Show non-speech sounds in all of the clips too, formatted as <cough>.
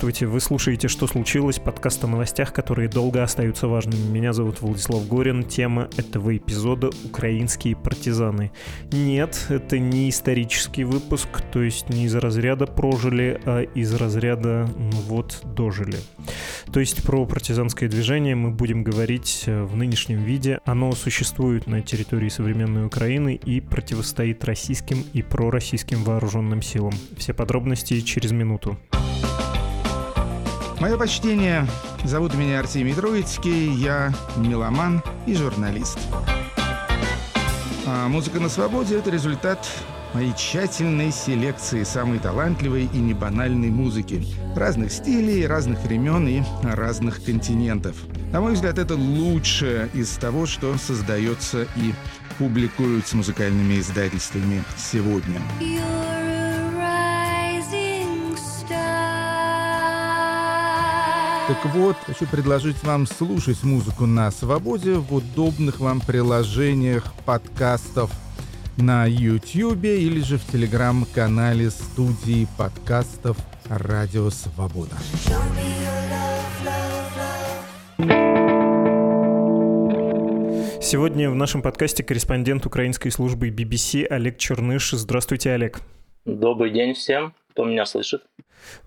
Здравствуйте, вы слушаете «Что случилось?» подкаст о новостях, которые долго остаются важными. Меня зовут Владислав Горин. Тема этого эпизода — «Украинские партизаны». Нет, это не исторический выпуск, то есть не из разряда «прожили», а из разряда «ну вот, дожили». То есть про партизанское движение мы будем говорить э, в нынешнем виде. Оно существует на территории современной Украины и противостоит российским и пророссийским вооруженным силам. Все подробности через минуту. Мое почтение. Зовут меня Артемий Троицкий. Я меломан и журналист. А музыка на свободе – это результат моей тщательной селекции самой талантливой и небанальной музыки. Разных стилей, разных времен и разных континентов. На мой взгляд, это лучшее из того, что создается и публикуют с музыкальными издательствами сегодня. Так вот, хочу предложить вам слушать музыку на свободе в удобных вам приложениях подкастов на YouTube или же в телеграм-канале студии подкастов «Радио Свобода». Сегодня в нашем подкасте корреспондент украинской службы BBC Олег Черныш. Здравствуйте, Олег. Добрый день всем, кто меня слышит.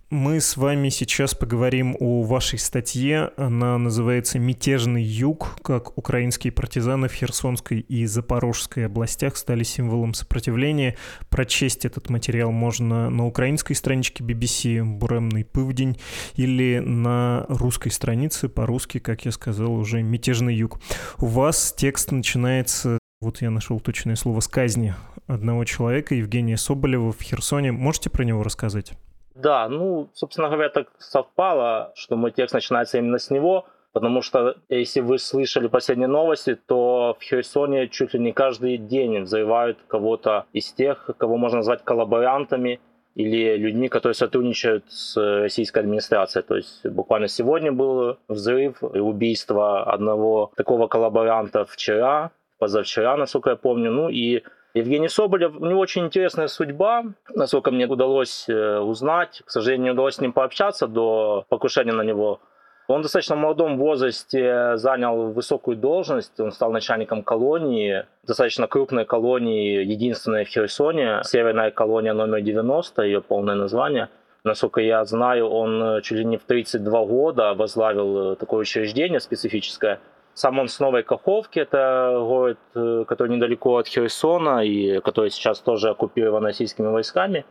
Мы с вами сейчас поговорим о вашей статье. Она называется «Мятежный юг. Как украинские партизаны в Херсонской и Запорожской областях стали символом сопротивления». Прочесть этот материал можно на украинской страничке BBC «Буремный пывдень» или на русской странице по-русски, как я сказал, уже «Мятежный юг». У вас текст начинается вот я нашел точное слово с казни одного человека, Евгения Соболева в Херсоне. Можете про него рассказать? Да, ну, собственно говоря, так совпало, что мой текст начинается именно с него, потому что, если вы слышали последние новости, то в Херсоне чуть ли не каждый день взрывают кого-то из тех, кого можно назвать коллаборантами или людьми, которые сотрудничают с российской администрацией. То есть буквально сегодня был взрыв и убийство одного такого коллаборанта вчера, позавчера, насколько я помню. Ну и Евгений Соболев, у него очень интересная судьба, насколько мне удалось э, узнать. К сожалению, не удалось с ним пообщаться до покушения на него. Он в достаточно молодом возрасте занял высокую должность, он стал начальником колонии, достаточно крупной колонии, единственной в Херсоне, северная колония номер 90, ее полное название. Насколько я знаю, он чуть ли не в 32 года возглавил э, такое учреждение специфическое – сам он с Новой Каховки, это город, э, который недалеко от Херсона и который сейчас тоже оккупирован российскими войсками.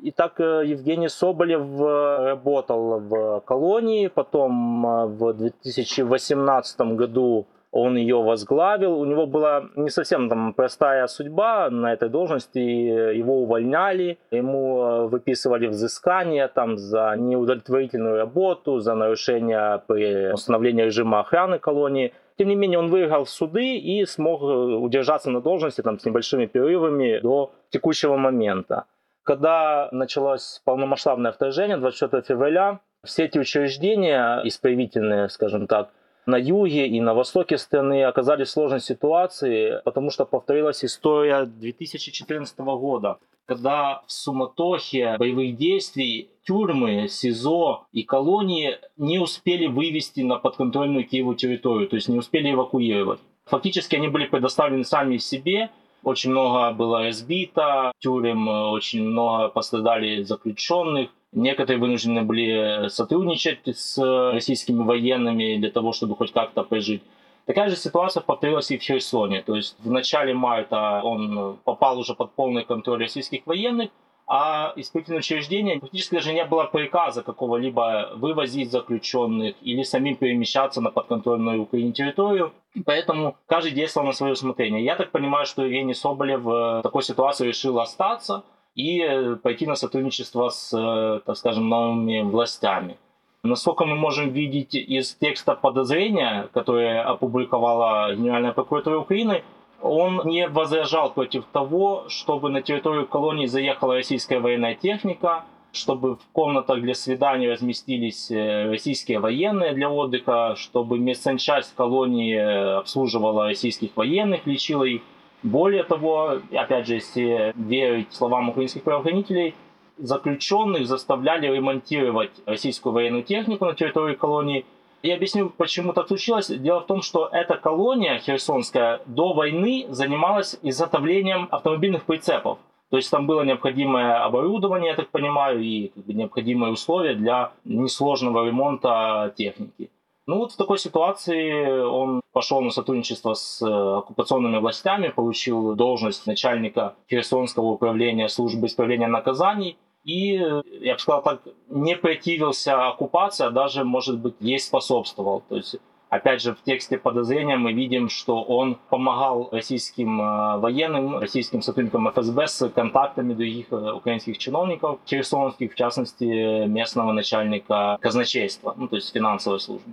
И так э, Евгений Соболев э, работал в колонии, потом в 2018 году он ее возглавил. У него была не совсем там простая судьба на этой должности. Его увольняли, ему выписывали взыскание там, за неудовлетворительную работу, за нарушение при установлении режима охраны колонии. Тем не менее, он выиграл суды и смог удержаться на должности там, с небольшими перерывами до текущего момента. Когда началось полномасштабное вторжение 24 февраля, все эти учреждения исправительные, скажем так, на юге и на востоке страны оказались в сложной ситуации, потому что повторилась история 2014 года, когда в суматохе боевых действий тюрьмы, СИЗО и колонии не успели вывести на подконтрольную Киеву территорию, то есть не успели эвакуировать. Фактически они были предоставлены сами себе, очень много было разбито тюрем, очень много пострадали заключенных. Некоторые вынуждены были сотрудничать с российскими военными для того, чтобы хоть как-то прожить. Такая же ситуация повторилась и в Херсоне. То есть в начале марта он попал уже под полный контроль российских военных, а исправительное учреждение фактически даже не было приказа какого-либо вывозить заключенных или самим перемещаться на подконтрольную Украине территорию. Поэтому каждый действовал на свое усмотрение. Я так понимаю, что Евгений Соболев в такой ситуации решил остаться, и пойти на сотрудничество с, так скажем, новыми властями. Насколько мы можем видеть из текста подозрения, которое опубликовала Генеральная прокуратура Украины, он не возражал против того, чтобы на территорию колонии заехала российская военная техника, чтобы в комнатах для свиданий разместились э, российские военные для отдыха, чтобы медсанчасть колонии э, обслуживала российских военных, лечила их. Более того, опять же, если верить словам украинских правоохранителей, заключенных заставляли ремонтировать российскую военную технику на территории колонии. Я объясню, почему так случилось. Дело в том, что эта колония херсонская до войны занималась изготовлением автомобильных прицепов. То есть там было необходимое оборудование, я так понимаю, и необходимые условия для несложного ремонта техники. Ну вот в такой ситуации он пошел на сотрудничество с э, оккупационными властями, получил должность начальника Херсонского управления службы исправления наказаний и, я бы сказал так, не противился оккупации, а даже, может быть, ей способствовал. То есть Опять же, в тексте подозрения мы видим, что он помогал российским э, военным, российским сотрудникам ФСБ с контактами других э, украинских чиновников, херсонских, в частности, местного начальника казначейства, ну, то есть финансовой службы.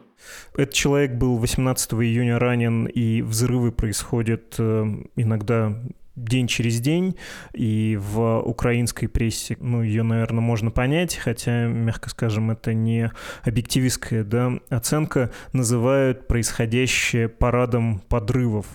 Этот человек был 18 июня ранен, и взрывы происходят э, иногда день через день, и в украинской прессе, ну, ее, наверное, можно понять, хотя, мягко скажем, это не объективистская да, оценка, называют происходящее парадом подрывов.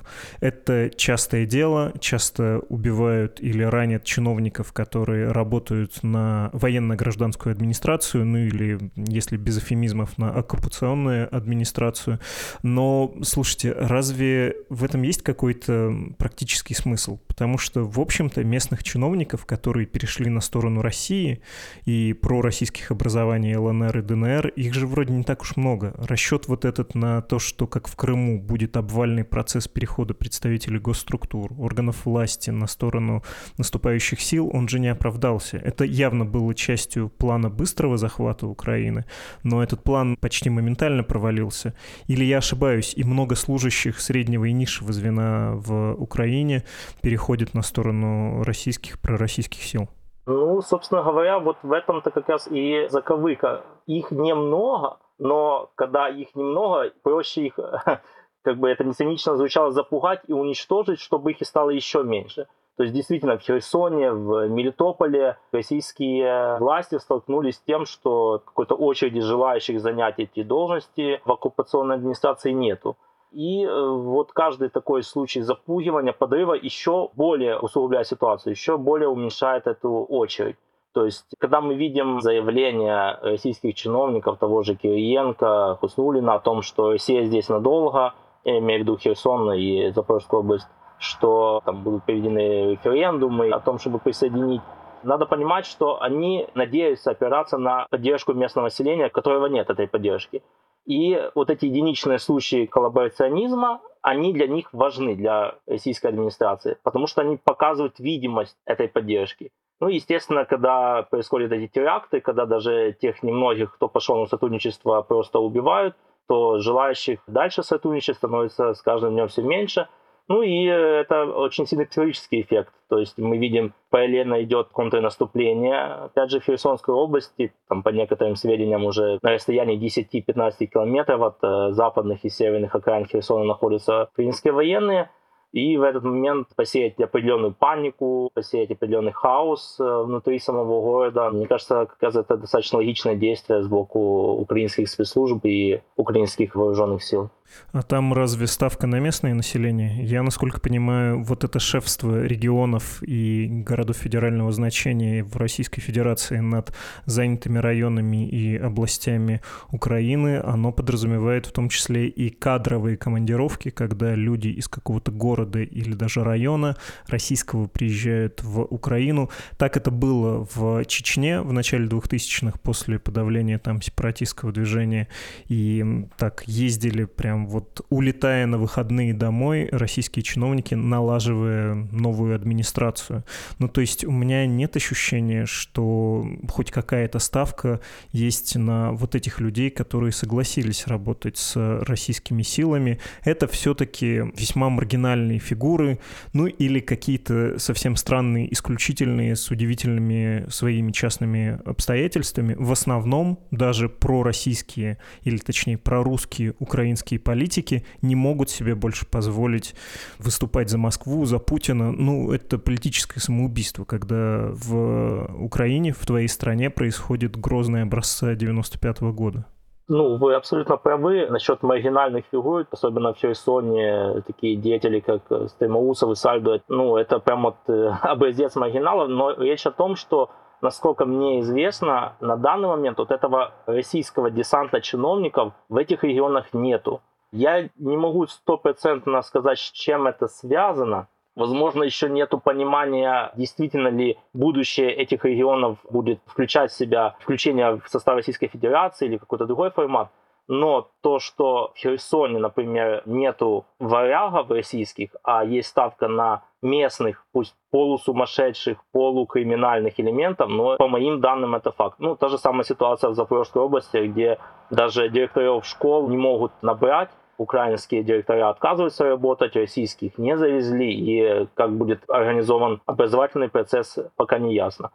Это частое дело, часто убивают или ранят чиновников, которые работают на военно-гражданскую администрацию, ну или, если без эфемизмов, на оккупационную администрацию. Но, слушайте, разве в этом есть какой-то практический смысл? Потому что, в общем-то, местных чиновников, которые перешли на сторону России и про российских образований ЛНР и ДНР, их же вроде не так уж много. Расчет вот этот на то, что, как в Крыму, будет обвальный процесс перехода представителей госструктур, органов власти на сторону наступающих сил, он же не оправдался. Это явно было частью плана быстрого захвата Украины, но этот план почти моментально провалился. Или я ошибаюсь, и много служащих среднего и низшего звена в Украине переходят переходит на сторону российских, пророссийских сил? Ну, собственно говоря, вот в этом-то как раз и заковыка. Их немного, но когда их немного, проще их, <laughs> как бы это не цинично звучало, запугать и уничтожить, чтобы их и стало еще меньше. То есть действительно в Херсоне, в Мелитополе российские власти столкнулись с тем, что какой-то очереди желающих занять эти должности в оккупационной администрации нету. И э, вот каждый такой случай запугивания, подрыва еще более усугубляет ситуацию, еще более уменьшает эту очередь. То есть, когда мы видим заявления российских чиновников, того же Кириенко, Хуснулина о том, что Россия здесь надолго, я имею в виду Херсон и Запорожскую область, что там будут проведены референдумы о том, чтобы присоединить надо понимать, что они надеются опираться на поддержку местного населения, которого нет этой поддержки. И вот эти единичные случаи коллаборационизма, они для них важны, для российской администрации, потому что они показывают видимость этой поддержки. Ну, естественно, когда происходят эти теракты, когда даже тех немногих, кто пошел на сотрудничество, просто убивают, то желающих дальше сотрудничать становится с каждым днем все меньше – ну и э, это очень сильный психологический эффект. То есть мы видим, параллельно идет контрнаступление. Опять же, в Херсонской области, там по некоторым сведениям, уже на расстоянии 10-15 километров от э, западных и северных окраин Херсона находятся украинские военные – и в этот момент посеять определенную панику, посеять определенный хаос э, внутри самого города. Мне кажется, как раз это достаточно логичное действие с боку украинских спецслужб и украинских вооруженных сил. А там разве ставка на местное население? Я, насколько понимаю, вот это шефство регионов и городов федерального значения в Российской Федерации над занятыми районами и областями Украины, оно подразумевает в том числе и кадровые командировки, когда люди из какого-то города или даже района российского приезжают в Украину. Так это было в Чечне в начале 2000-х после подавления там сепаратистского движения. И так ездили прям прям вот улетая на выходные домой, российские чиновники, налаживая новую администрацию. Ну, то есть у меня нет ощущения, что хоть какая-то ставка есть на вот этих людей, которые согласились работать с российскими силами. Это все-таки весьма маргинальные фигуры, ну или какие-то совсем странные, исключительные, с удивительными своими частными обстоятельствами. В основном даже пророссийские, или точнее прорусские украинские политики не могут себе больше позволить выступать за Москву, за Путина. Ну, это политическое самоубийство, когда в Украине, в твоей стране происходит грозный образца 95 -го года. Ну, вы абсолютно правы насчет маргинальных фигур, особенно в Херсоне, такие деятели, как Стремоусов и Сальдо. Ну, это прям вот э, <laughs> образец маргиналов, но речь о том, что насколько мне известно, на данный момент вот этого российского десанта чиновников в этих регионах нету. Я не могу стопроцентно сказать, с чем это связано, Возможно, еще нет понимания, действительно ли будущее этих регионов будет включать в себя включение в состав Российской Федерации или какой-то другой формат. Но то, что в Херсоне, например, нету варягов российских, а есть ставка на местных, пусть полусумасшедших, полукриминальных элементов, но по моим данным это факт. Ну, та же самая ситуация в Запорожской области, где даже директоров школ не могут набрать, украинские директора отказываются работать, российских не завезли, и как будет организован образовательный процесс, пока не ясно.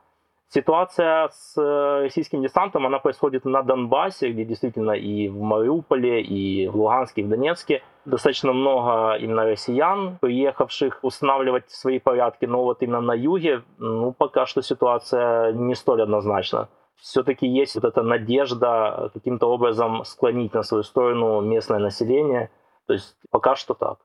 Ситуация с э, российским десантом, она происходит на Донбассе, где действительно и в Мариуполе, и в Луганске, и в Донецке достаточно много именно россиян, приехавших устанавливать свои порядки, но вот именно на юге, ну, пока что ситуация не столь однозначна все-таки есть вот эта надежда каким-то образом склонить на свою сторону местное население. То есть пока что так.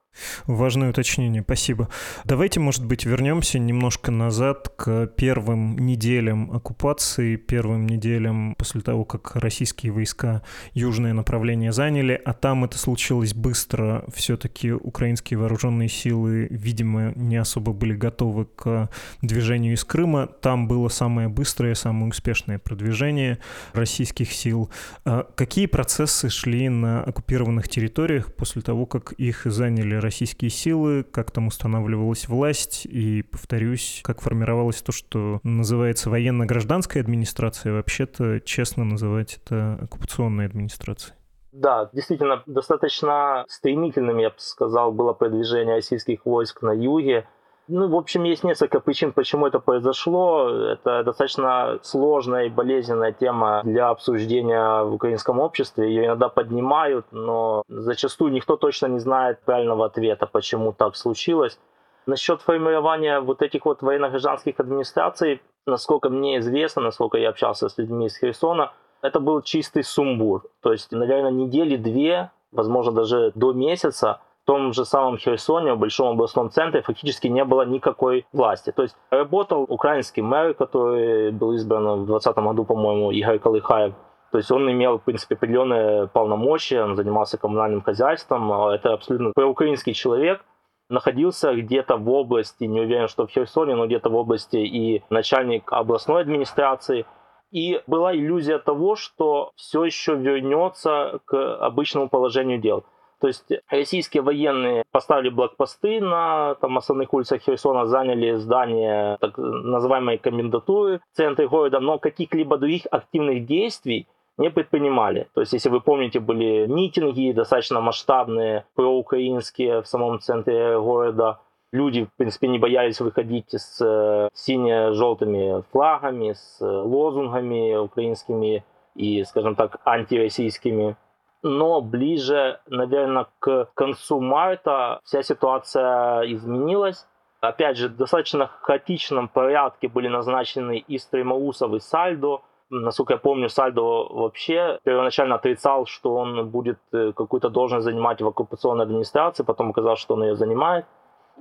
Важное уточнение, спасибо. Давайте, может быть, вернемся немножко назад к первым неделям оккупации, первым неделям после того, как российские войска южное направление заняли, а там это случилось быстро. Все-таки украинские вооруженные силы, видимо, не особо были готовы к движению из Крыма. Там было самое быстрое, самое успешное продвижение российских сил. А какие процессы шли на оккупированных территориях после того, как их заняли российские силы, как там устанавливалась власть, и, повторюсь, как формировалось то, что называется военно-гражданская администрация, вообще-то честно называть это оккупационной администрацией. Да, действительно, достаточно стремительным, я бы сказал, было продвижение российских войск на юге. Ну, в общем, есть несколько причин, почему это произошло. Это достаточно сложная и болезненная тема для обсуждения в украинском обществе. Ее иногда поднимают, но зачастую никто точно не знает правильного ответа, почему так случилось. Насчет формирования вот этих вот военно-гражданских администраций, насколько мне известно, насколько я общался с людьми из Херсона, это был чистый сумбур. То есть, наверное, недели две, возможно, даже до месяца – том же самом Херсоне, в большом областном центре, фактически не было никакой власти. То есть работал украинский мэр, который был избран в 2020 году, по-моему, Игорь Калыхаев. То есть он имел, в принципе, определенные полномочия, он занимался коммунальным хозяйством. Это абсолютно проукраинский человек, находился где-то в области, не уверен, что в Херсоне, но где-то в области и начальник областной администрации. И была иллюзия того, что все еще вернется к обычному положению дел. То есть российские военные поставили блокпосты на там, основных улицах Херсона, заняли здание так называемой комендатуры в центре города, но каких-либо других активных действий не предпринимали. То есть, если вы помните, были митинги достаточно масштабные, проукраинские в самом центре города. Люди, в принципе, не боялись выходить с э, сине-желтыми флагами, с лозунгами украинскими и, скажем так, антироссийскими но ближе, наверное, к концу марта вся ситуация изменилась. Опять же, в достаточно хаотичном порядке были назначены и Стремоусов, и Сальдо. Насколько я помню, Сальдо вообще первоначально отрицал, что он будет э, какую-то должность занимать в оккупационной администрации, потом оказалось, что он ее занимает.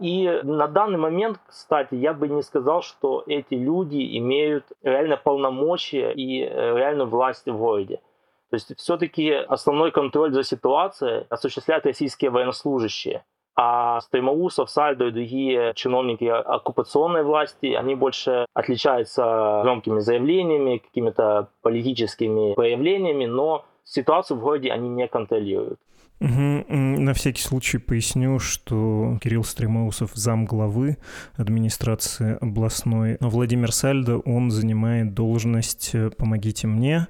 И на данный момент, кстати, я бы не сказал, что эти люди имеют реально полномочия и э, реальную власть в городе. То есть все-таки основной контроль за ситуацией осуществляют российские военнослужащие. А Стаймаусов, Сальдо и другие чиновники оккупационной власти, они больше отличаются громкими заявлениями, какими-то политическими проявлениями, но ситуацию в городе они не контролируют. Угу. На всякий случай поясню, что Кирилл Стремоусов зам главы администрации областной, а Владимир Сальдо, он занимает должность «Помогите мне».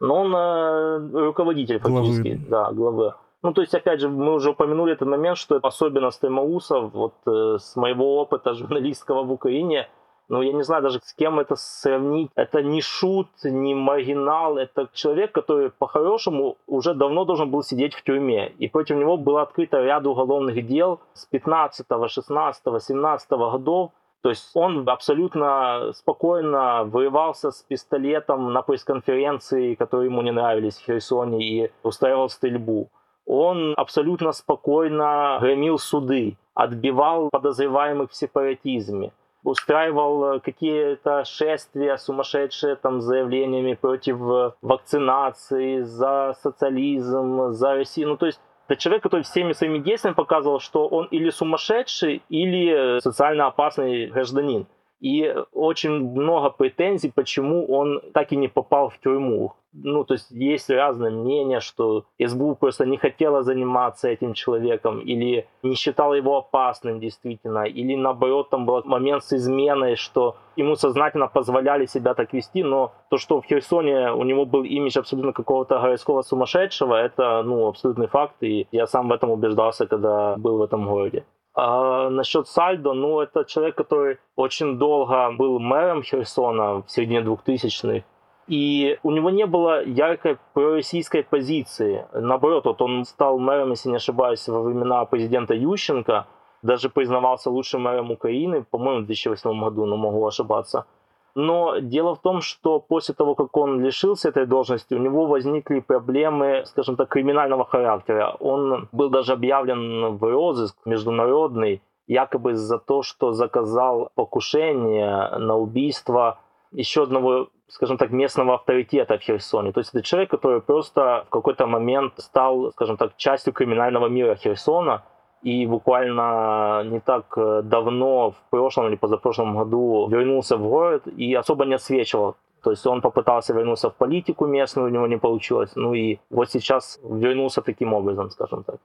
Но он э, руководитель фактически, главы. да, главы. Ну, то есть, опять же, мы уже упомянули этот момент, что особенно Стремоусов, вот э, с моего опыта <laughs> журналистского в Украине – ну, я не знаю даже с кем это сравнить. Это не шут, не маргинал, это человек, который по-хорошему уже давно должен был сидеть в тюрьме. И против него было открыто ряд уголовных дел с 15, 16, 17 годов. То есть он абсолютно спокойно вырывался с пистолетом на пресс-конференции, которые ему не нравились в Херсоне, и устраивал стрельбу. Он абсолютно спокойно громил суды, отбивал подозреваемых в сепаратизме устраивал какие-то шествия сумасшедшие там с заявлениями против вакцинации, за социализм, за Россию. Ну, то есть это человек, который всеми своими действиями показывал, что он или сумасшедший, или э, социально опасный гражданин. И очень много претензий, почему он так и не попал в тюрьму. Ну, то есть есть разные мнения, что СБУ просто не хотела заниматься этим человеком, или не считала его опасным действительно, или наоборот там был момент с изменой, что ему сознательно позволяли себя так вести, но то, что в Херсоне у него был имидж абсолютно какого-то городского сумасшедшего, это ну, абсолютный факт, и я сам в этом убеждался, когда был в этом городе. А насчет Сальдо, ну, это человек, который очень долго был мэром Херсона в середине 2000-х. И у него не было яркой пророссийской позиции. Наоборот, вот он стал мэром, если не ошибаюсь, во времена президента Ющенко, даже признавался лучшим мэром Украины, по-моему, в 2008 году, но могу ошибаться. Но дело в том, что после того, как он лишился этой должности, у него возникли проблемы, скажем так, криминального характера. Он был даже объявлен в розыск международный, якобы за то, что заказал покушение на убийство еще одного, скажем так, местного авторитета в Херсоне. То есть это человек, который просто в какой-то момент стал, скажем так, частью криминального мира Херсона, и буквально не так э, давно, в прошлом или позапрошлом году, вернулся в город и особо не отсвечивал. То есть он попытался вернуться в политику местную, у него не получилось. Ну и вот сейчас вернулся таким образом, скажем так.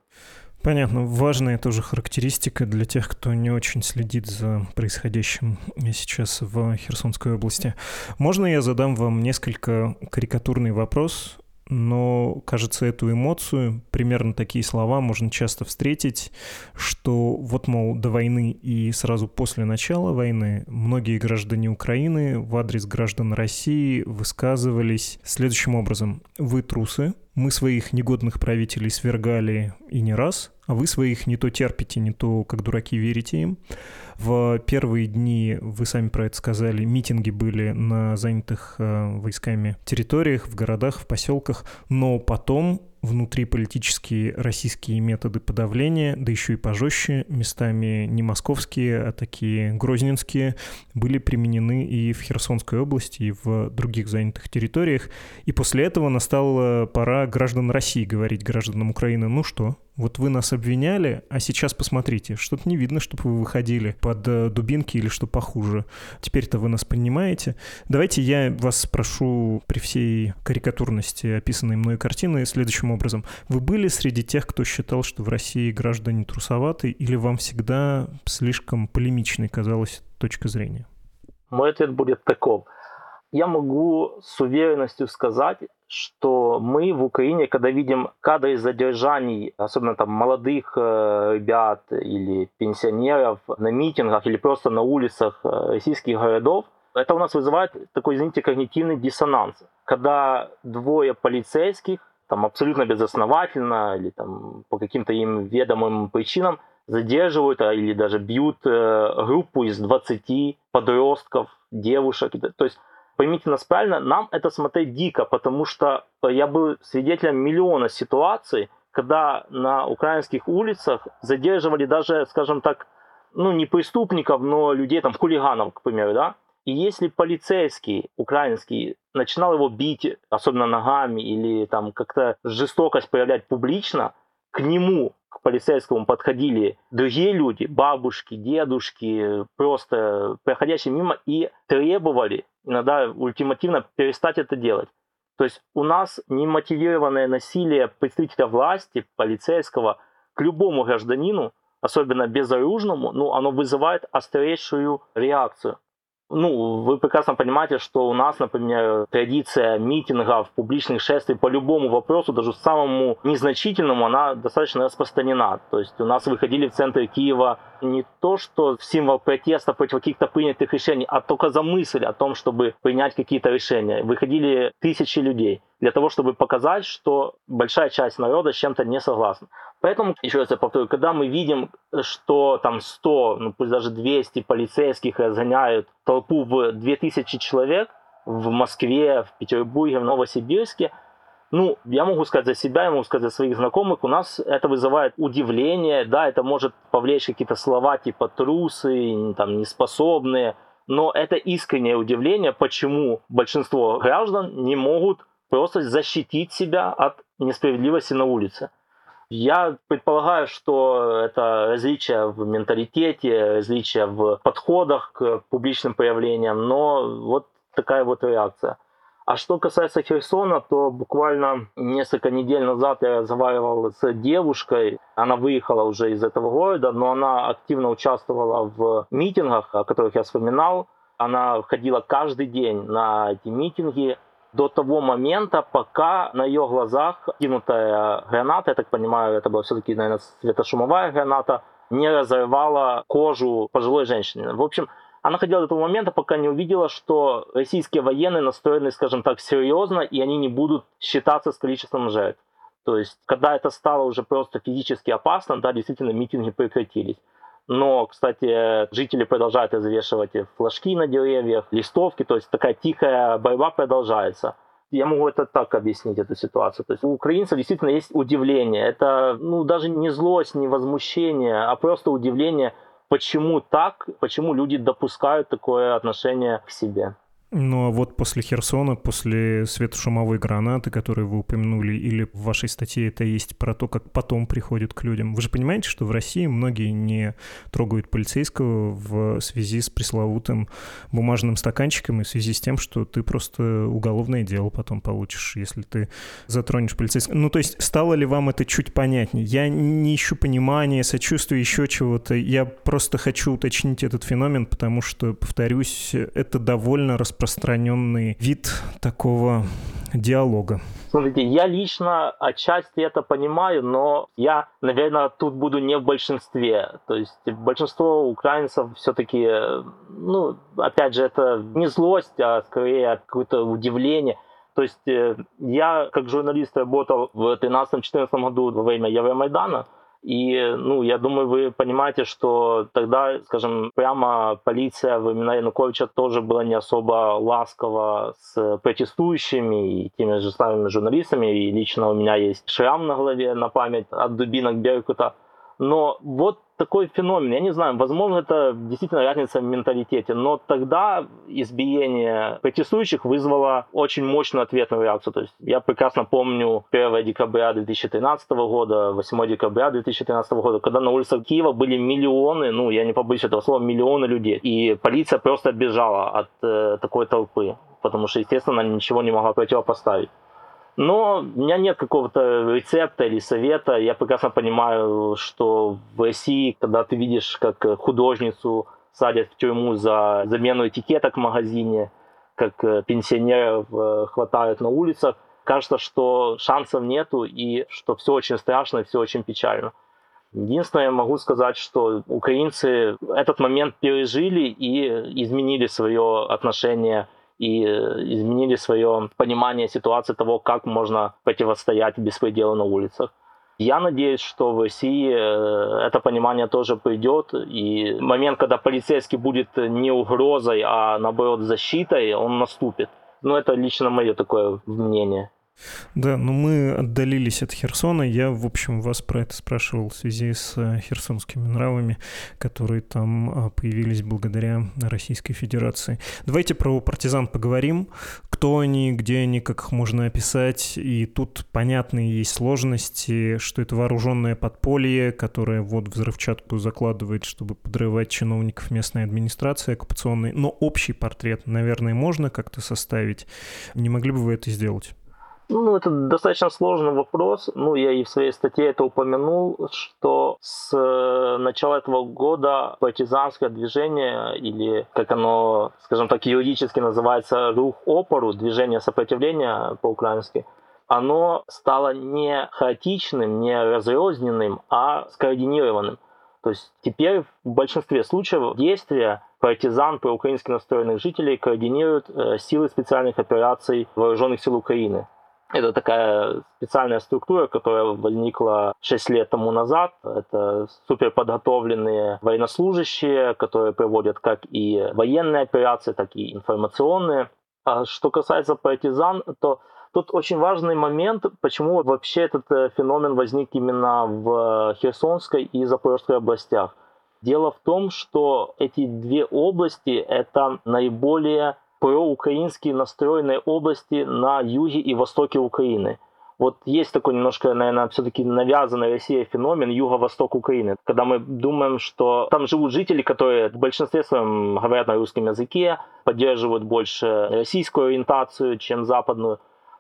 Понятно. Важная тоже характеристика для тех, кто не очень следит за происходящим сейчас в Херсонской области. Можно я задам вам несколько карикатурный вопрос но, кажется, эту эмоцию, примерно такие слова можно часто встретить, что вот, мол, до войны и сразу после начала войны многие граждане Украины в адрес граждан России высказывались следующим образом. Вы трусы, мы своих негодных правителей свергали и не раз, а вы своих не то терпите, не то как дураки верите им. В первые дни, вы сами про это сказали, митинги были на занятых э, войсками территориях, в городах, в поселках, но потом внутриполитические российские методы подавления, да еще и пожестче, местами не московские, а такие грозненские, были применены и в Херсонской области, и в других занятых территориях. И после этого настала пора граждан России говорить гражданам Украины, ну что, вот вы нас обвиняли, а сейчас посмотрите, что-то не видно, чтобы вы выходили под э, дубинки или что похуже. Теперь-то вы нас понимаете. Давайте я вас спрошу при всей карикатурности описанной мной картины следующим образом. Вы были среди тех, кто считал, что в России граждане трусоваты, или вам всегда слишком полемичной казалась точка зрения? Мой ответ будет таков. Я могу с уверенностью сказать, что мы в Украине, когда видим кадры задержаний, особенно там молодых э, ребят или пенсионеров на митингах или просто на улицах э, российских городов, это у нас вызывает такой, извините, когнитивный диссонанс. Когда двое полицейских, там абсолютно безосновательно или там по каким-то им ведомым причинам задерживают а, или даже бьют э, группу из 20 подростков, девушек. То есть поймите нас правильно, нам это смотреть дико, потому что я был свидетелем миллиона ситуаций, когда на украинских улицах задерживали даже, скажем так, ну не преступников, но людей там, хулиганов, к примеру, да, и если полицейский украинский начинал его бить, особенно ногами, или там как-то жестокость проявлять публично, к нему, к полицейскому подходили другие люди, бабушки, дедушки, просто проходящие мимо и требовали иногда ультимативно перестать это делать. То есть у нас немотивированное насилие представителя власти, полицейского, к любому гражданину, особенно безоружному, ну, оно вызывает острейшую реакцию. Ну, вы прекрасно понимаете, что у нас, например, традиция митингов, публичных шествий по любому вопросу, даже самому незначительному, она достаточно распространена. То есть у нас выходили в центр Киева не то, что символ протеста против каких-то принятых решений, а только за мысль о том, чтобы принять какие-то решения. Выходили тысячи людей для того, чтобы показать, что большая часть народа с чем-то не согласна. Поэтому, еще раз я повторю, когда мы видим, что там 100, ну пусть даже 200 полицейских разгоняют толпу в 2000 человек в Москве, в Петербурге, в Новосибирске, ну, я могу сказать за себя, я могу сказать за своих знакомых, у нас это вызывает удивление, да, это может повлечь какие-то слова типа трусы, там, неспособные, но это искреннее удивление, почему большинство граждан не могут просто защитить себя от несправедливости на улице. Я предполагаю, что это различия в менталитете, различия в подходах к публичным проявлениям, но вот такая вот реакция. А что касается Херсона, то буквально несколько недель назад я разговаривал с девушкой. Она выехала уже из этого города, но она активно участвовала в митингах, о которых я вспоминал. Она ходила каждый день на эти митинги до того момента, пока на ее глазах кинутая граната, я так понимаю, это была все-таки, наверное, светошумовая граната, не разорвала кожу пожилой женщины. В общем, она ходила до того момента, пока не увидела, что российские военные настроены, скажем так, серьезно, и они не будут считаться с количеством жертв. То есть, когда это стало уже просто физически опасно, да, действительно, митинги прекратились. Но, кстати, жители продолжают развешивать флажки на деревьях, листовки, то есть такая тихая борьба продолжается. Я могу это так объяснить, эту ситуацию. То есть у украинцев действительно есть удивление. Это ну, даже не злость, не возмущение, а просто удивление, почему так, почему люди допускают такое отношение к себе. Ну а вот после Херсона, после светошумовой гранаты, которую вы упомянули, или в вашей статье это есть про то, как потом приходит к людям. Вы же понимаете, что в России многие не трогают полицейского в связи с пресловутым бумажным стаканчиком и в связи с тем, что ты просто уголовное дело потом получишь, если ты затронешь полицейского. Ну то есть стало ли вам это чуть понятнее? Я не ищу понимания, сочувствия, еще чего-то. Я просто хочу уточнить этот феномен, потому что, повторюсь, это довольно распространено распространенный вид такого диалога. Смотрите, я лично отчасти это понимаю, но я, наверное, тут буду не в большинстве. То есть большинство украинцев все-таки, ну, опять же, это не злость, а скорее какое-то удивление. То есть э, я, как журналист, работал в 2013-2014 году во время Евромайдана, и, ну, я думаю, вы понимаете, что тогда, скажем, прямо полиция времена Януковича тоже была не особо ласкова с протестующими и теми же самыми журналистами. И лично у меня есть шрам на голове на память от дубинок Беркута. Но вот такой феномен. Я не знаю, возможно, это действительно разница в менталитете, но тогда избиение протестующих вызвало очень мощную ответную реакцию. То есть я прекрасно помню 1 декабря 2013 года, 8 декабря 2013 года, когда на улицах Киева были миллионы, ну, я не побоюсь этого слова, миллионы людей. И полиция просто бежала от э, такой толпы, потому что, естественно, она ничего не могла противопоставить. Но у меня нет какого-то рецепта или совета. Я прекрасно понимаю, что в России, когда ты видишь, как художницу садят в тюрьму за замену этикеток в магазине, как э, пенсионеров э, хватают на улицах, кажется, что шансов нету и что все очень страшно все очень печально. Единственное, я могу сказать, что украинцы этот момент пережили и изменили свое отношение и э, изменили свое понимание ситуации того, как можно противостоять беспределу на улицах. Я надеюсь, что в России э, это понимание тоже придет, и момент, когда полицейский будет не угрозой, а наоборот защитой, он наступит. Но это лично мое такое мнение. Да, но мы отдалились от Херсона. Я, в общем, вас про это спрашивал в связи с э, херсонскими нравами, которые там а, появились благодаря Российской Федерации. Давайте про партизан поговорим. Кто они, где они, как их можно описать. И тут понятные есть сложности, что это вооруженное подполье, которое вот взрывчатку закладывает, чтобы подрывать чиновников местной администрации оккупационной. Но общий портрет, наверное, можно как-то составить. Не могли бы вы это сделать? Ну, это достаточно сложный вопрос. Ну, я и в своей статье это упомянул, что с э, начала этого года партизанское движение, или как оно, скажем так, юридически называется, рух опору, движение сопротивления по-украински, оно стало не хаотичным, не разрозненным, а скоординированным. То есть теперь в большинстве случаев действия партизан проукраински настроенных жителей координируют э, силы специальных операций вооруженных сил Украины. Это такая специальная структура, которая возникла 6 лет тому назад. Это суперподготовленные военнослужащие, которые проводят как и военные операции, так и информационные. А что касается партизан, то тут очень важный момент, почему вообще этот э, феномен возник именно в Херсонской и Запорожской областях. Дело в том, что эти две области — это наиболее проукраинские настроенные области на юге и востоке Украины. Вот есть такой немножко, наверное, все-таки навязанный Россией феномен юго-восток Украины, когда мы думаем, что там живут жители, которые в большинстве своем говорят на русском языке, поддерживают больше российскую ориентацию, чем западную.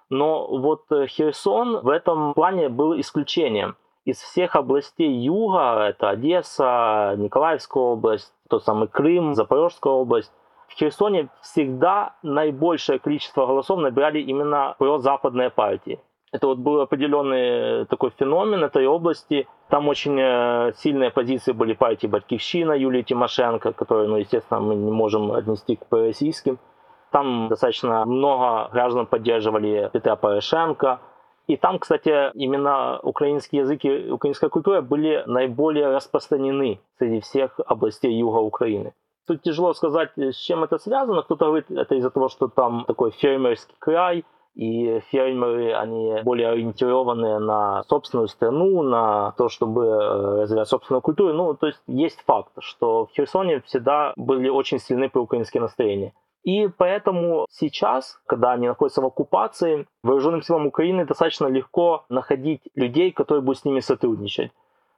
Но вот Херсон в этом плане был исключением. Из всех областей юга, это Одесса, Николаевская область, тот самый Крым, Запорожская область, в Херсоне всегда наибольшее количество голосов набирали именно прозападные партии. Это вот был определенный такой феномен этой области. Там очень э, сильные позиции были партии Батькивщина Юлии Тимошенко, которые, ну, естественно, мы не можем отнести к пророссийским. Там достаточно много граждан поддерживали Петра Порошенко. И там, кстати, именно украинские языки, украинская культура были наиболее распространены среди всех областей юга Украины. Тут тяжело сказать, с чем это связано. Кто-то говорит, это из-за того, что там такой фермерский край, и фермеры, они более ориентированы на собственную страну, на то, чтобы э, развивать собственную культуру. Ну, то есть есть факт, что в Херсоне всегда были очень сильны проукраинские настроения. И поэтому сейчас, когда они находятся в оккупации, вооруженным силам Украины достаточно легко находить людей, которые будут с ними сотрудничать.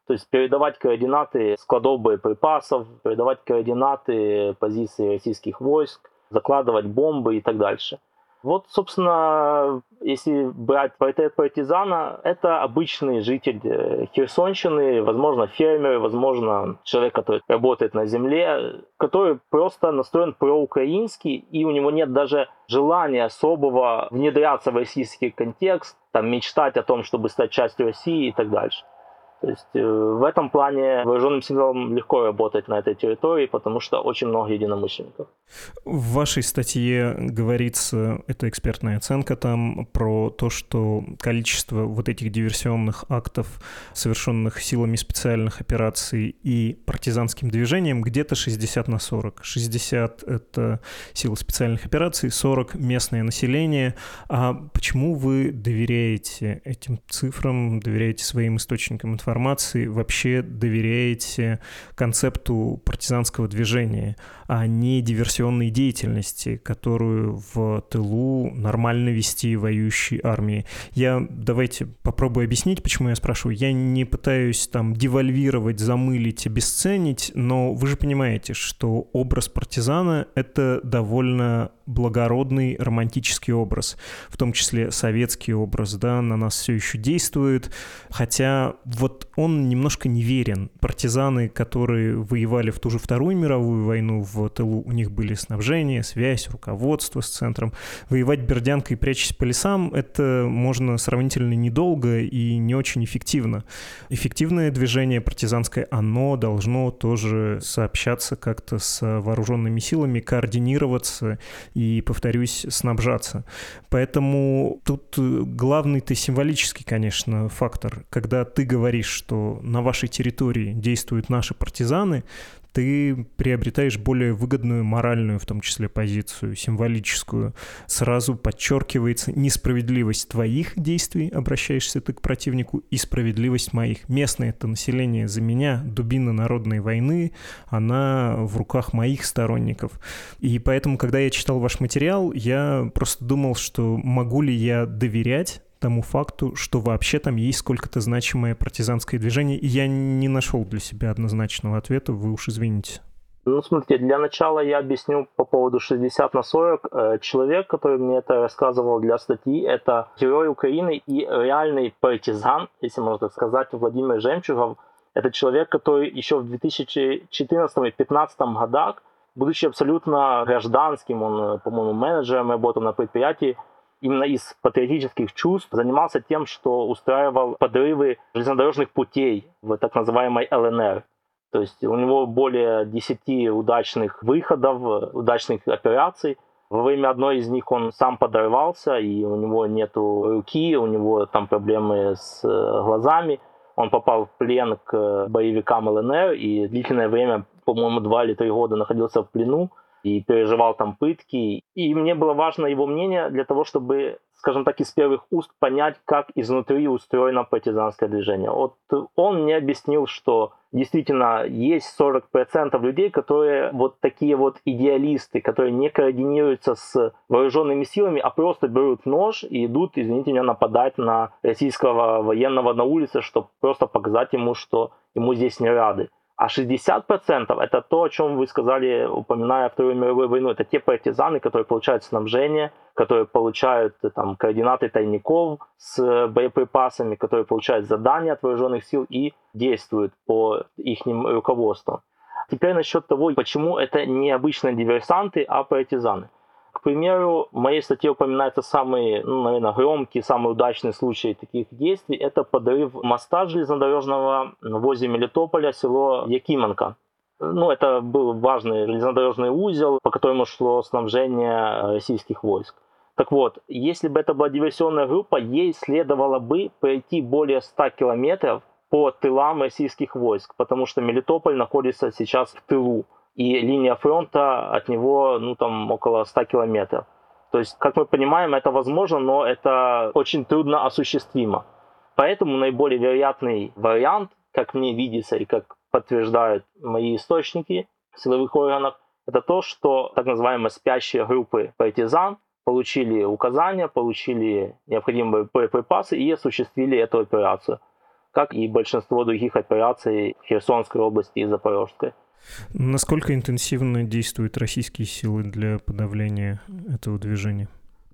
То есть передавать координаты складов боеприпасов, передавать координаты позиций российских войск, закладывать бомбы и так дальше. Вот, собственно, если брать портрет партизана, это обычный житель э, Херсонщины, возможно, фермер, возможно, человек, который работает на земле, который просто настроен проукраинский, и у него нет даже желания особого внедряться в российский контекст, там, мечтать о том, чтобы стать частью России и так дальше. То есть э, в этом плане вооруженным силам легко работать на этой территории, потому что очень много единомышленников. В вашей статье говорится, это экспертная оценка там, про то, что количество вот этих диверсионных актов, совершенных силами специальных операций и партизанским движением, где-то 60 на 40. 60 — это силы специальных операций, 40 — местное население. А почему вы доверяете этим цифрам, доверяете своим источникам информации? Информации вообще доверяете концепту партизанского движения, а не диверсионной деятельности, которую в тылу нормально вести воюющей армии. Я давайте попробую объяснить, почему я спрашиваю. Я не пытаюсь там девальвировать, замылить, обесценить, но вы же понимаете, что образ партизана — это довольно благородный романтический образ, в том числе советский образ, да, на нас все еще действует, хотя вот он немножко неверен. Партизаны, которые воевали в ту же Вторую мировую войну в тылу, у них были снабжение, связь, руководство с центром. Воевать бердянкой, прячась по лесам, это можно сравнительно недолго и не очень эффективно. Эффективное движение партизанское, оно должно тоже сообщаться как-то с вооруженными силами, координироваться и, повторюсь, снабжаться. Поэтому тут э, главный-то символический, конечно, фактор. Когда ты говоришь, что на вашей территории действуют наши партизаны, ты приобретаешь более выгодную моральную, в том числе, позицию, символическую. Сразу подчеркивается несправедливость твоих действий, обращаешься ты к противнику, и справедливость моих. Местное это население за меня, дубина народной войны, она в руках моих сторонников. И поэтому, когда я читал ваш материал, я просто думал, что могу ли я доверять тому факту, что вообще там есть сколько-то значимое партизанское движение, и я не нашел для себя однозначного ответа, вы уж извините. Ну, смотрите, для начала я объясню по поводу 60 на 40. Э, человек, который мне это рассказывал для статьи, это герой Украины и реальный партизан, если можно так сказать, Владимир Жемчугов. Это человек, который еще в 2014 и 2015 годах, будучи абсолютно гражданским, он, э, по-моему, менеджером работал на предприятии, именно из патриотических чувств занимался тем, что устраивал подрывы железнодорожных путей в так называемой ЛНР. То есть у него более 10 удачных выходов, удачных операций. Во время одной из них он сам подорвался, и у него нет руки, у него там проблемы с э, глазами. Он попал в плен к боевикам ЛНР и длительное время, по-моему, два или три года находился в плену и переживал там пытки. И мне было важно его мнение для того, чтобы скажем так, из первых уст понять, как изнутри устроено партизанское движение. Вот он мне объяснил, что действительно есть 40% людей, которые вот такие вот идеалисты, которые не координируются с вооруженными силами, а просто берут нож и идут, извините меня, нападать на российского военного на улице, чтобы просто показать ему, что ему здесь не рады. А 60% это то, о чем вы сказали, упоминая Вторую мировую войну. Это те партизаны, которые получают снабжение, которые получают там, координаты тайников с боеприпасами, которые получают задания от вооруженных сил и действуют по их руководству. Теперь насчет того, почему это не обычные диверсанты, а партизаны. Примеру, в моей статье упоминается самый, ну, наверное, громкий, самый удачный случай таких действий. Это подрыв моста железнодорожного возле Мелитополя, село Якименко. Ну, это был важный железнодорожный узел, по которому шло снабжение российских войск. Так вот, если бы это была диверсионная группа, ей следовало бы пройти более 100 километров по тылам российских войск, потому что Мелитополь находится сейчас в тылу и линия фронта от него, ну, там, около 100 километров. То есть, как мы понимаем, это возможно, но это очень трудно осуществимо. Поэтому наиболее вероятный вариант, как мне видится и как подтверждают мои источники силовых органах, это то, что так называемые спящие группы партизан получили указания, получили необходимые боеприпасы и осуществили эту операцию, как и большинство других операций в Херсонской области и Запорожской. Насколько интенсивно действуют российские силы для подавления этого движения?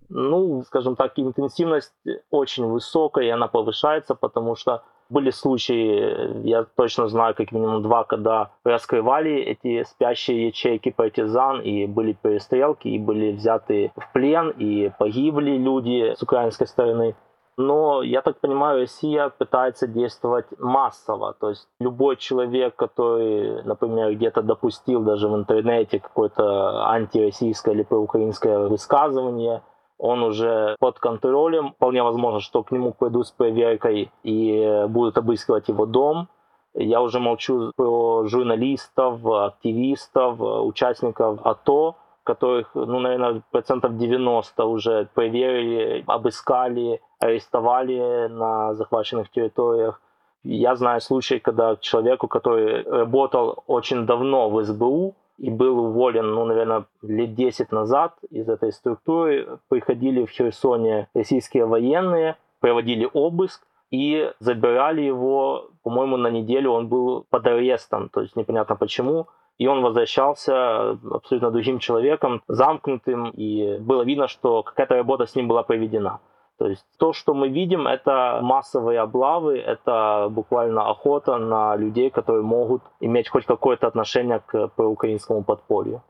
Ну, скажем так, интенсивность очень высокая, и она повышается, потому что были случаи, я точно знаю, как минимум два, когда раскрывали эти спящие ячейки партизан, и были перестрелки, и были взяты в плен, и погибли люди с украинской стороны. Но, я так понимаю, Россия пытается действовать массово. То есть любой человек, который, например, где-то допустил даже в интернете какое-то антироссийское или проукраинское высказывание, он уже под контролем. Вполне возможно, что к нему пойдут с проверкой и будут обыскивать его дом. Я уже молчу про журналистов, активистов, участников АТО, которых, ну, наверное, процентов 90 уже проверили, обыскали, арестовали на захваченных территориях. Я знаю случаи, когда человеку, который работал очень давно в СБУ и был уволен, ну, наверное, лет 10 назад из этой структуры, приходили в Херсоне российские военные, проводили обыск, и забирали его, по-моему, на неделю он был под арестом, то есть непонятно почему и он возвращался абсолютно другим человеком, замкнутым, и было видно, что какая-то работа с ним была проведена. То есть то, что мы видим, это массовые облавы, это буквально охота на людей, которые могут иметь хоть какое-то отношение к проукраинскому подполью.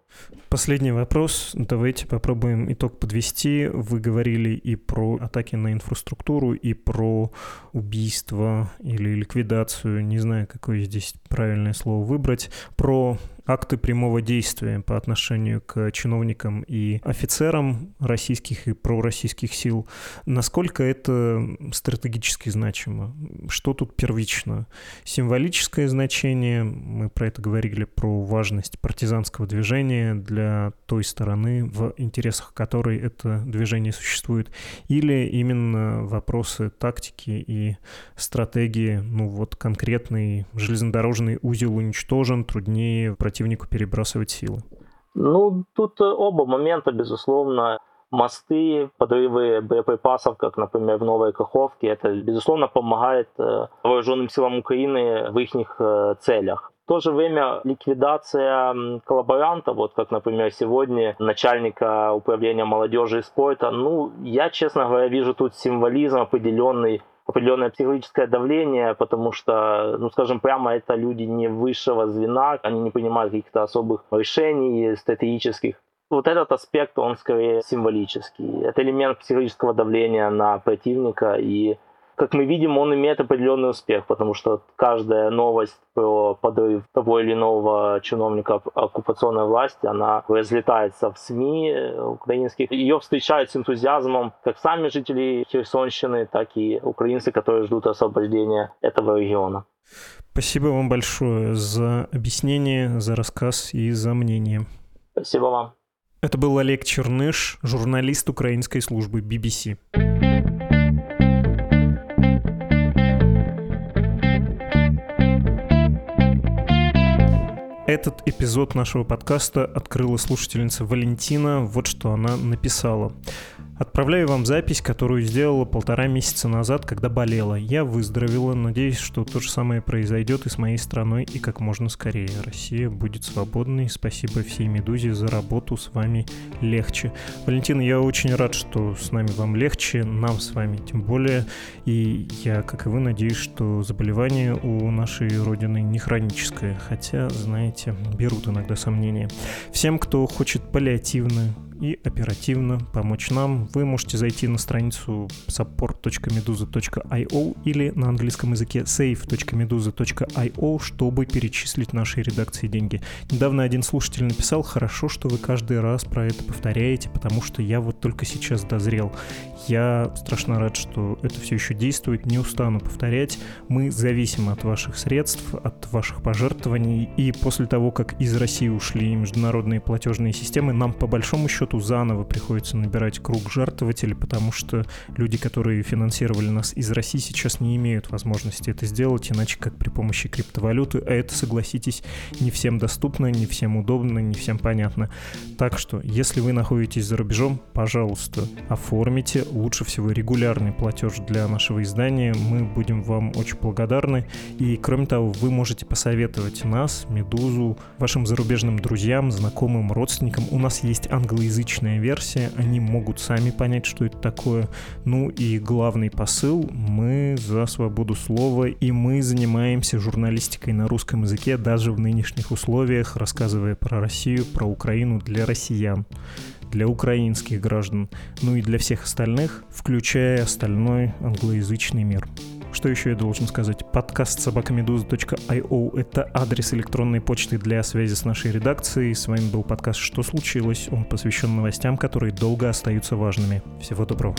Последний вопрос. Давайте попробуем итог подвести. Вы говорили и про атаки на инфраструктуру, и про убийство или ликвидацию, не знаю, какое здесь правильное слово выбрать, про акты прямого действия по отношению к чиновникам и офицерам российских и пророссийских сил. Насколько это стратегически значимо? Что тут первично? Символическое значение, мы про это говорили, про важность партизанского движения для той стороны, в интересах которой это движение существует, или именно вопросы тактики и стратегии, ну вот конкретный железнодорожный узел уничтожен, труднее противнику перебрасывать силы? Ну, тут э, оба момента, безусловно. Мосты, подрывы боеприпасов, как, например, в Новой Каховке, это, безусловно, помогает э, вооруженным силам Украины в их э, целях. В то же время ликвидация коллаборанта, вот как, например, сегодня начальника управления молодежи и спорта, ну, я, честно говоря, вижу тут символизм определенный определенное психологическое давление, потому что, ну, скажем прямо, это люди не высшего звена, они не принимают каких-то особых решений стратегических. Вот этот аспект, он скорее символический. Это элемент психологического давления на противника, и как мы видим, он имеет определенный успех, потому что каждая новость про подрыв того или иного чиновника оккупационной власти, она разлетается в СМИ украинских. Ее встречают с энтузиазмом как сами жители Херсонщины, так и украинцы, которые ждут освобождения этого региона. Спасибо вам большое за объяснение, за рассказ и за мнение. Спасибо вам. Это был Олег Черныш, журналист украинской службы BBC. Этот эпизод нашего подкаста открыла слушательница Валентина. Вот что она написала. Отправляю вам запись, которую сделала полтора месяца назад, когда болела. Я выздоровела, надеюсь, что то же самое произойдет и с моей страной, и как можно скорее. Россия будет свободной. Спасибо всей «Медузе» за работу, с вами легче. Валентина, я очень рад, что с нами вам легче, нам с вами тем более. И я, как и вы, надеюсь, что заболевание у нашей Родины не хроническое, хотя, знаете, берут иногда сомнения. Всем, кто хочет паллиативно и оперативно помочь нам, вы можете зайти на страницу support.meduza.io или на английском языке save.meduza.io, чтобы перечислить нашей редакции деньги. Недавно один слушатель написал, хорошо, что вы каждый раз про это повторяете, потому что я вот только сейчас дозрел. Я страшно рад, что это все еще действует, не устану повторять. Мы зависим от ваших средств, от ваших пожертвований, и после того, как из России ушли международные платежные системы, нам по большому счету заново приходится набирать круг жертвователей, потому что люди, которые финансировали нас из России, сейчас не имеют возможности это сделать, иначе как при помощи криптовалюты, а это, согласитесь, не всем доступно, не всем удобно, не всем понятно. Так что, если вы находитесь за рубежом, пожалуйста, оформите лучше всего регулярный платеж для нашего издания. Мы будем вам очень благодарны. И кроме того, вы можете посоветовать нас, Медузу, вашим зарубежным друзьям, знакомым, родственникам. У нас есть англоязычная версия, они могут сами понять, что это такое. Ну и главный посыл, мы за свободу слова, и мы занимаемся журналистикой на русском языке даже в нынешних условиях, рассказывая про Россию, про Украину для россиян для украинских граждан, ну и для всех остальных, включая остальной англоязычный мир. Что еще я должен сказать? Подкаст собакамедуза.io — это адрес электронной почты для связи с нашей редакцией. С вами был подкаст «Что случилось?». Он посвящен новостям, которые долго остаются важными. Всего доброго.